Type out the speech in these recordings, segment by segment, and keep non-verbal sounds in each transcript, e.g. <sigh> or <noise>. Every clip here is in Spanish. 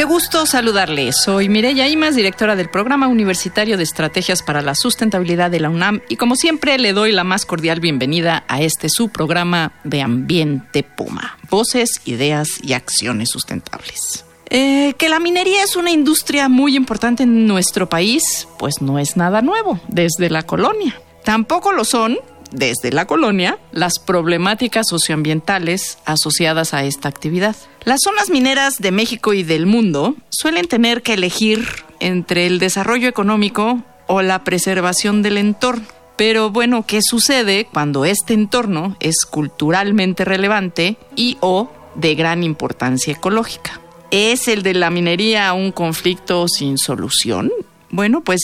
Qué gusto saludarle. Soy Mireya Imas, directora del Programa Universitario de Estrategias para la Sustentabilidad de la UNAM y como siempre le doy la más cordial bienvenida a este su programa de Ambiente Puma. Voces, ideas y acciones sustentables. Eh, que la minería es una industria muy importante en nuestro país, pues no es nada nuevo desde la colonia. Tampoco lo son desde la colonia las problemáticas socioambientales asociadas a esta actividad. Las zonas mineras de México y del mundo suelen tener que elegir entre el desarrollo económico o la preservación del entorno. Pero bueno, ¿qué sucede cuando este entorno es culturalmente relevante y o de gran importancia ecológica? ¿Es el de la minería un conflicto sin solución? Bueno, pues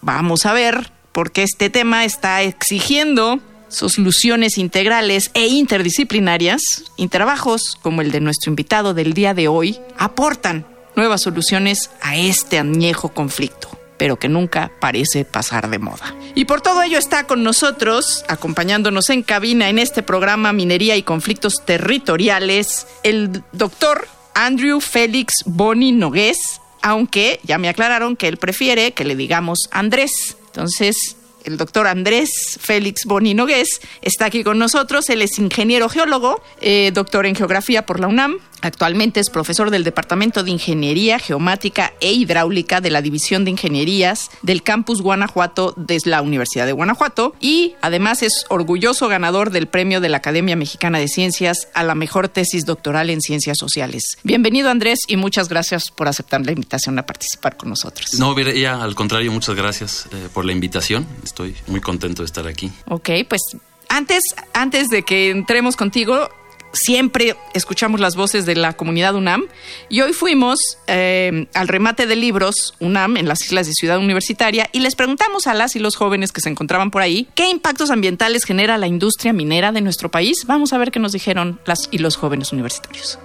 vamos a ver porque este tema está exigiendo soluciones integrales e interdisciplinarias y trabajos como el de nuestro invitado del día de hoy aportan nuevas soluciones a este añejo conflicto pero que nunca parece pasar de moda. Y por todo ello está con nosotros, acompañándonos en cabina en este programa Minería y Conflictos Territoriales, el doctor Andrew Félix Boni Nogués, aunque ya me aclararon que él prefiere que le digamos Andrés. Entonces, el doctor Andrés Félix Boni Nogués está aquí con nosotros. Él es ingeniero geólogo, eh, doctor en geografía por la UNAM, Actualmente es profesor del Departamento de Ingeniería Geomática e Hidráulica de la División de Ingenierías del Campus Guanajuato de la Universidad de Guanajuato y además es orgulloso ganador del premio de la Academia Mexicana de Ciencias a la mejor tesis doctoral en ciencias sociales. Bienvenido Andrés y muchas gracias por aceptar la invitación a participar con nosotros. No, ya al contrario, muchas gracias eh, por la invitación. Estoy muy contento de estar aquí. Ok, pues antes, antes de que entremos contigo, siempre escuchamos las voces de la comunidad UNAM y hoy fuimos eh, al remate de libros UNAM en las islas de Ciudad Universitaria y les preguntamos a las y los jóvenes que se encontraban por ahí qué impactos ambientales genera la industria minera de nuestro país. Vamos a ver qué nos dijeron las y los jóvenes universitarios.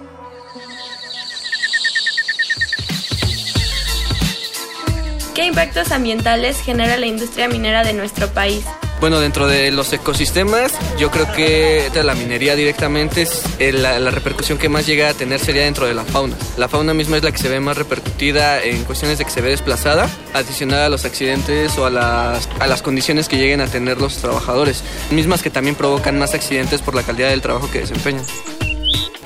¿Qué impactos ambientales genera la industria minera de nuestro país? Bueno, dentro de los ecosistemas, yo creo que de la minería directamente es eh, la, repercusión que más llega a tener sería dentro de la fauna. La fauna misma es la que se ve más repercutida en cuestiones de que se ve desplazada, adicionada a los accidentes o a las, a las condiciones que lleguen a tener los trabajadores, mismas que también provocan más accidentes por la calidad del trabajo que desempeñan.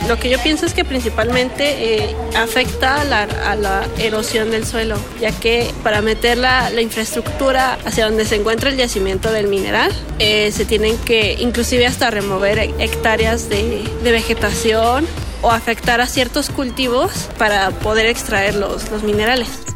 Lo que yo pienso es que principalmente eh, afecta a la, erosión del suelo, ya que para meter la, infraestructura hacia donde se encuentra el yacimiento del mineral, eh, se tienen que inclusive hasta remover hectáreas de, vegetación o afectar a ciertos cultivos para poder extraer los minerales.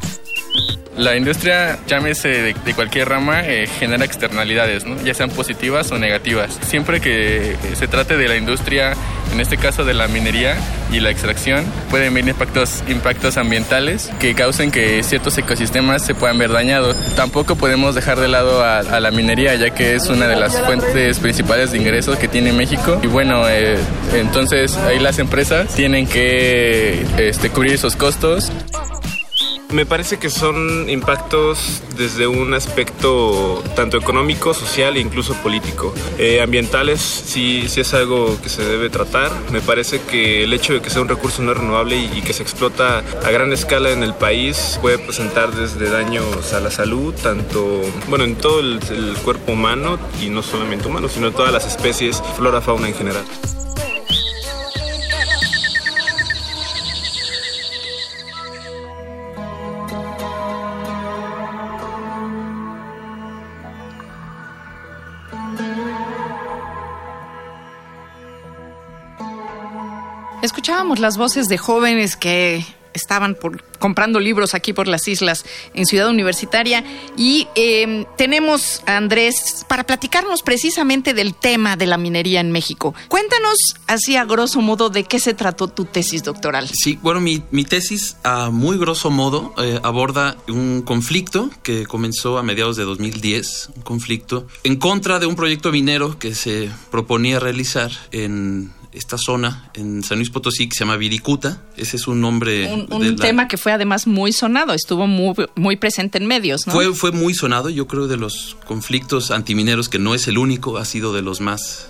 La industria, llámese de, cualquier rama, eh, genera externalidades, ya sean positivas o negativas. Siempre que se trate de la industria, en este caso de la minería y la extracción, pueden venir impactos, impactos ambientales que causen que ciertos ecosistemas se puedan ver dañados. Tampoco podemos dejar de lado a, la minería, ya que es una de las fuentes principales de ingresos que tiene México. Y bueno, eh, entonces ahí las empresas tienen que este, cubrir esos costos. Me parece que son impactos desde un aspecto tanto económico, social e incluso político. Eh, ambientales sí, sí es algo que se debe tratar. Me parece que el hecho de que sea un recurso no renovable y, que se explota a gran escala en el país puede presentar desde daños a la salud, tanto, bueno, en todo el, el cuerpo humano y no solamente humano, sino todas las especies, flora, fauna en general. Escuchábamos las voces de jóvenes que estaban por, comprando libros aquí por las islas en Ciudad Universitaria y eh, tenemos a Andrés para platicarnos precisamente del tema de la minería en México. Cuéntanos así a grosso modo de qué se trató tu tesis doctoral. Sí, bueno, mi, mi tesis a muy grosso modo eh, aborda un conflicto que comenzó a mediados de 2010, un conflicto en contra de un proyecto minero que se proponía realizar en esta zona en San Luis Potosí que se llama Viricuta. Ese es un nombre. Un, un tema que fue además muy sonado, estuvo muy, muy presente en medios, ¿no? Fue, fue muy sonado, yo creo, de los conflictos antimineros, que no es el único, ha sido de los más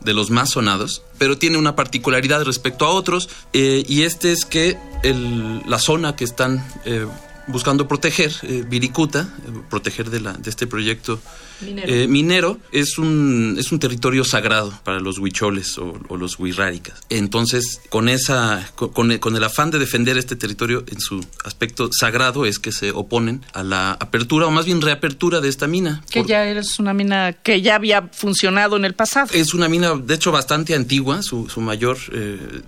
de los más sonados, pero tiene una particularidad respecto a otros, eh, y este es que el, la zona que están eh, buscando proteger, eh, Viricuta, eh, proteger de, la, de este proyecto Minero. eh, minero, es un, es un territorio sagrado para los huicholes o, o los huirráricas. Entonces, con, esa, con, con el, afán de defender este territorio en su aspecto sagrado, es que se oponen a la apertura, o más bien reapertura de esta mina. Que Por- ya es una mina que ya había funcionado en el pasado. es una mina, de hecho, bastante antigua. Su, su mayor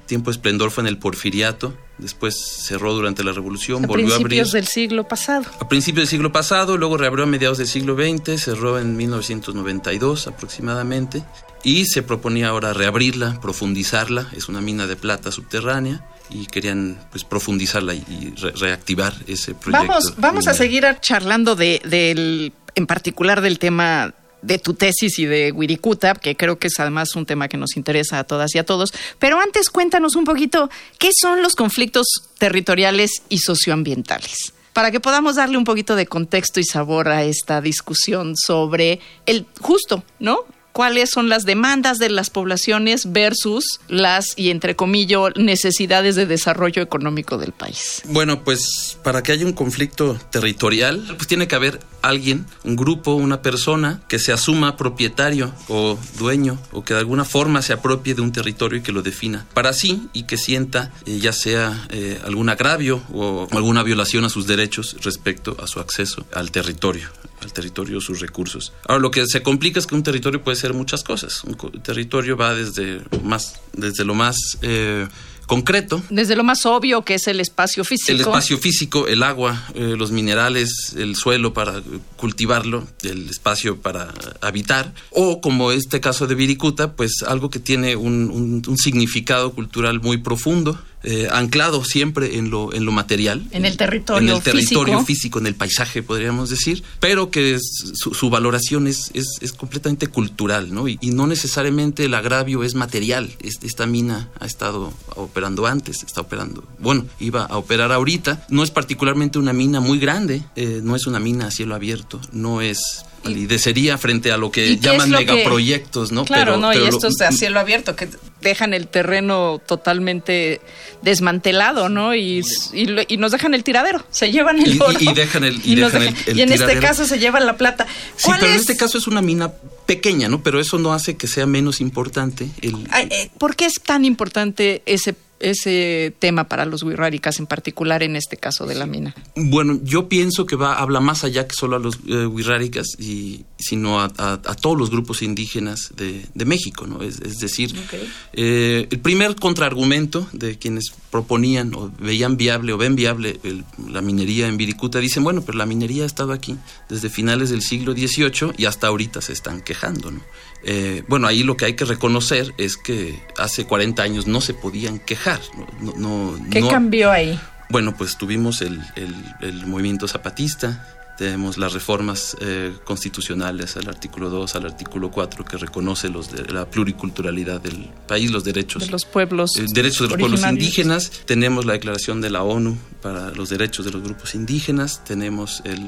tiempo de esplendor fue en el Porfiriato. Después cerró durante la Revolución, a volvió a abrir. principios del siglo pasado. A principios del siglo pasado, luego reabrió a mediados del siglo XX, cerró en 1992 aproximadamente y se proponía ahora reabrirla, profundizarla. Es una mina de plata subterránea y querían pues profundizarla y, y re- reactivar ese proyecto. Vamos, vamos a seguir charlando de, del, en particular del tema de tu tesis y de Wirikuta, que creo que es además un tema que nos interesa a todas y a todos. Pero antes cuéntanos un poquito qué son los conflictos territoriales y socioambientales. Para que podamos darle un poquito de contexto y sabor a esta discusión sobre el justo, ¿no? Cuáles son las demandas de las poblaciones versus las, y entre comillas, necesidades de desarrollo económico del país. Bueno, pues para que haya un conflicto territorial, pues tiene que haber alguien, un grupo, una persona que se asuma propietario o dueño o que de alguna forma se apropie de un territorio y que lo defina para sí y que sienta eh, ya sea eh, algún agravio o alguna violación a sus derechos respecto a su acceso al territorio al territorio sus recursos. Ahora lo que se complica es que un territorio puede ser muchas cosas. Un territorio va desde más desde lo más eh, concreto Desde lo más obvio que es el espacio físico. el espacio físico, el agua, eh, los minerales, el suelo para cultivarlo, el espacio para habitar, o como este caso de Viricuta, pues algo que tiene un, un- un significado cultural muy profundo, eh, anclado siempre en lo, en lo material. En el territorio En el territorio físico. físico, en el paisaje, podríamos decir, pero que es- su, su valoración es, es, es completamente cultural, ¿no? Y, y no necesariamente el agravio es material. Es- Esta mina ha estado operando antes, está operando, bueno, iba a operar ahorita. No es particularmente una mina muy grande, eh, no es una mina a cielo abierto, no es palidecería frente a lo que ¿Y qué llaman que- megaproyectos, ¿no? Claro, Pero- no, pero y lo- esto es a cielo abierto, que dejan el terreno totalmente desmantelado, ¿no? Y, y, y nos dejan el tiradero, se llevan el y- oro. y dejan el- y dejan el- en este caso se llevan la plata. Sí, ¿Cuál pero en es- este caso es una mina pequeña, ¿no? Pero eso no hace que sea menos importante el, eh, ¿Por qué es tan importante ese, ese tema para los wixárikas, en particular en este caso de la mina? Bueno, yo pienso que va habla más allá que solo a los eh, wixárikas, y sino a, a- a todos los grupos indígenas de, de México, ¿no? Es, es decir, eh, el primer contraargumento de quienes proponían o veían viable o ven viable el- la minería en Viricuta dicen, bueno, pero la minería ha estado aquí desde finales del siglo XVIII y hasta ahorita se están quejando, ¿no? Eh, bueno, ahí lo que hay que reconocer es que hace 40 años no se podían quejar, ¿no? No- no- ¿Qué no- cambió ahí? bueno, pues tuvimos el, el- el movimiento zapatista, tenemos las reformas eh, constitucionales al artículo 2, al artículo 4, que reconoce los de- la pluriculturalidad del país, los derechos. De los pueblos. eh, derechos de los pueblos indígenas, tenemos la declaración de la ONU para los derechos de los grupos indígenas, tenemos el,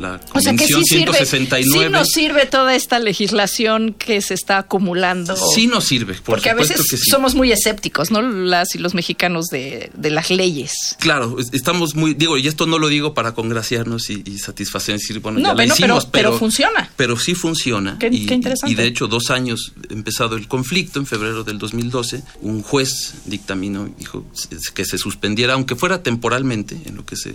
la O sea que sí Convención sirve, 169. sí nos sirve toda esta legislación que se está acumulando. Sí nos sirve, por Porque a veces que sí. somos muy escépticos, ¿no? Las y los mexicanos de, de las leyes. Claro, es- estamos muy, digo, y esto no lo digo para congraciarnos y, y satisfacer, decir, bueno, No, ya la bueno, pero- funciona. Pero sí funciona. Qué- y, qué interesante. Y de hecho, dos años empezado el conflicto, en febrero del 2012, un juez dictaminó, dijo que se suspendiera, aunque fuera temporalmente, en lo que se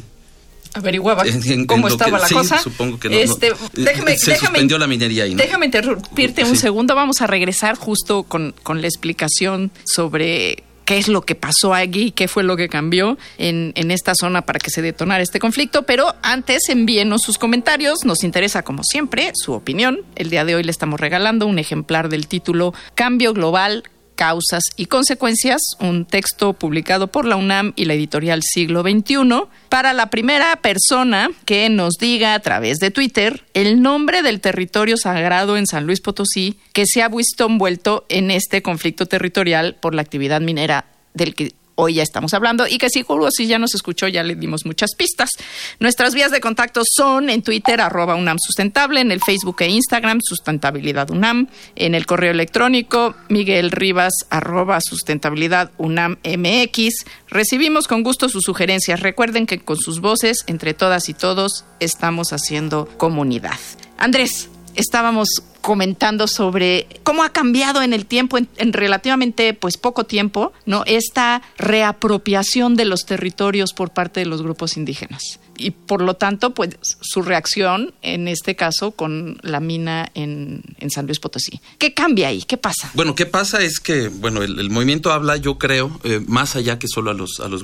Averiguaba <laughs> en- en- cómo en estaba que- la sí, cosa. supongo que no. Este, Eh, déjame, se déjame, suspendió la minería ahí, ¿no? déjame interrumpirte un segundo. Vamos a regresar justo con, con la explicación sobre qué es lo que pasó aquí, qué fue lo que cambió en, en esta zona para que se detonara este conflicto. Pero antes envíenos sus comentarios, nos interesa como siempre su opinión. El día de hoy le estamos regalando un ejemplar del título Cambio Global causas y consecuencias, un texto publicado por la UNAM y la editorial Siglo XXI, para la primera persona que nos diga a través de Twitter el nombre del territorio sagrado en San Luis Potosí que se ha visto envuelto en este conflicto territorial por la actividad minera del que hoy ya estamos hablando y que seguro si ya nos escuchó ya le dimos muchas pistas. Nuestras vías de contacto son en Twitter arroba UNAM Sustentable, en el Facebook e Instagram Sustentabilidad UNAM, en el correo electrónico Miguel Rivas arroba Sustentabilidad UNAM MX. Recibimos con gusto sus sugerencias. Recuerden que con sus voces, entre todas y todos, estamos haciendo comunidad. Andrés, estábamos comentando sobre cómo ha cambiado en el tiempo, en, en, relativamente pues poco tiempo, ¿no? Esta reapropiación de los territorios por parte de los grupos indígenas. Y por lo tanto, pues su reacción en este caso con la mina en, en San Luis Potosí. ¿Qué cambia ahí? ¿Qué pasa? Bueno, ¿qué pasa? Es que, bueno, el, movimiento habla, yo creo, eh, más allá que solo a los, a los.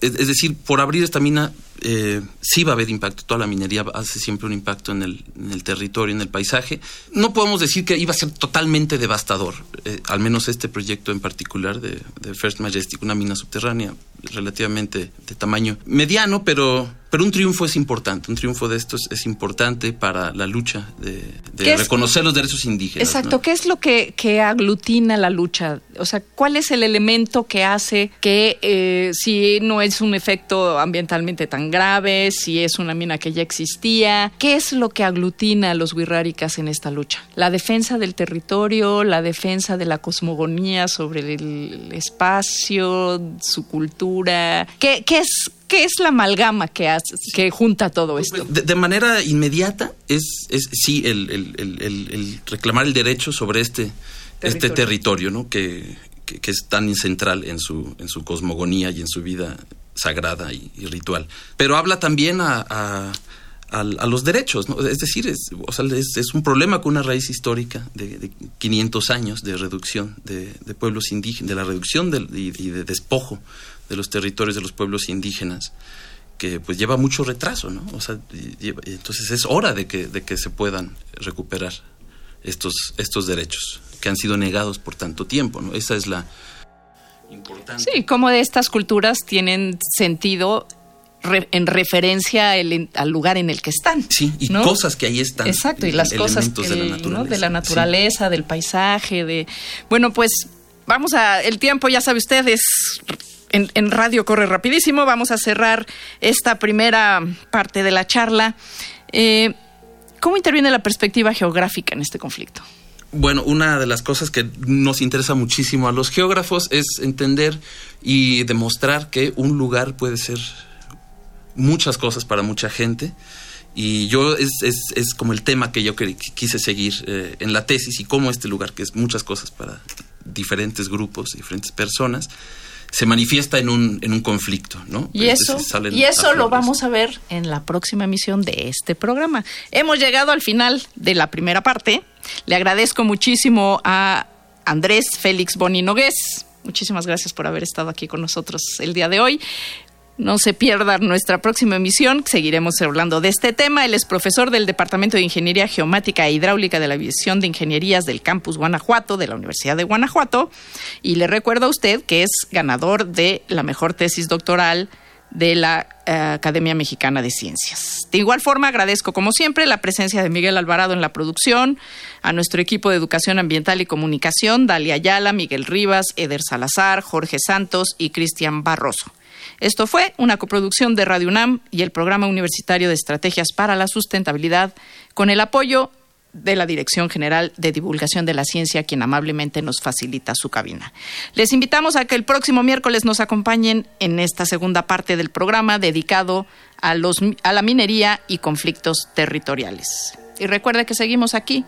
Es, es decir, por abrir esta mina eh, sí va a haber impacto. Toda la minería hace siempre un impacto en el, en el, territorio, en el paisaje. No podemos decir que iba a ser totalmente devastador, eh, al menos este proyecto en particular de, de, First Majestic, una mina subterránea relativamente de tamaño mediano, pero, pero un triunfo es importante. Un triunfo de estos es importante para la lucha de, de reconocer es, los derechos indígenas. Exacto. ¿no? ¿Qué es lo que, que, aglutina la lucha? O sea, ¿cuál es el elemento que hace que eh, si no es un efecto ambientalmente tan grave, si es una mina que ya existía, ¿qué es lo que aglutina a los wixárikas en esta lucha? La defensa del territorio, la defensa de la cosmogonía sobre el espacio, su cultura. ¿Qué, qué es, ¿Qué es la amalgama que, hace, que junta todo esto? De, de manera inmediata es, es sí el, el, el, el, reclamar el derecho sobre este territorio, este territorio ¿no? que, que, que, es tan central en su, en su cosmogonía y en su vida sagrada y, y ritual. Pero habla también a, a, a, a los derechos, ¿no? es decir, es, o es, un problema con una raíz histórica de, de 500 años de reducción de, de, pueblos indígenas, de la reducción y, de despojo de los territorios de los pueblos indígenas que pues lleva mucho retraso, ¿no? Entonces es hora de que, se puedan recuperar estos, estos derechos que han sido negados por tanto tiempo. Esa es la importante. Sí, como de estas culturas tienen sentido re, en referencia el, al lugar en el que están. Sí, y ¿no? cosas que ahí están. Exacto, y las cosas que, de la naturaleza, ¿no? de la naturaleza sí. del paisaje, de... Bueno, pues vamos a... El tiempo, ya sabe usted, es en, en, radio corre rapidísimo. Vamos a cerrar esta primera parte de la charla. Eh, ¿Cómo interviene la perspectiva geográfica en este conflicto? Bueno, una de las cosas que nos interesa muchísimo a los geógrafos es entender y demostrar que un lugar puede ser muchas cosas para mucha gente. Y yo es, es, es como el tema que yo quise seguir eh, en la tesis y cómo este lugar, que es muchas cosas para diferentes grupos, diferentes personas, se manifiesta en un, en un conflicto, ¿no? Y eso, y eso lo vamos a ver en la próxima emisión de este programa. Hemos llegado al final de la primera parte. Le agradezco muchísimo a Andrés Félix Boni Nogués. Muchísimas gracias por haber estado aquí con nosotros el día de hoy. No se pierda nuestra próxima emisión, seguiremos hablando de este tema. Él es profesor del Departamento de Ingeniería Geomática e Hidráulica de la División de Ingenierías del Campus Guanajuato, de la Universidad de Guanajuato. Y le recuerdo a usted que es ganador de la mejor tesis doctoral de la uh, Academia Mexicana de Ciencias. De igual forma, agradezco como siempre la presencia de Miguel Alvarado en la producción, a nuestro equipo de Educación Ambiental y Comunicación, Dalia Ayala, Miguel Rivas, Eder Salazar, Jorge Santos y Cristian Barroso. Esto fue una coproducción de Radio UNAM y el Programa Universitario de Estrategias para la Sustentabilidad con el apoyo de la Dirección General de Divulgación de la Ciencia, quien amablemente nos facilita su cabina. Les invitamos a que el próximo miércoles nos acompañen en esta segunda parte del programa dedicado a, los, a la minería y conflictos territoriales. Y recuerde que seguimos aquí,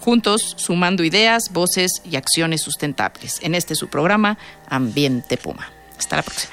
juntos, sumando ideas, voces y acciones sustentables en este su programa Ambiente Puma. Hasta la próxima.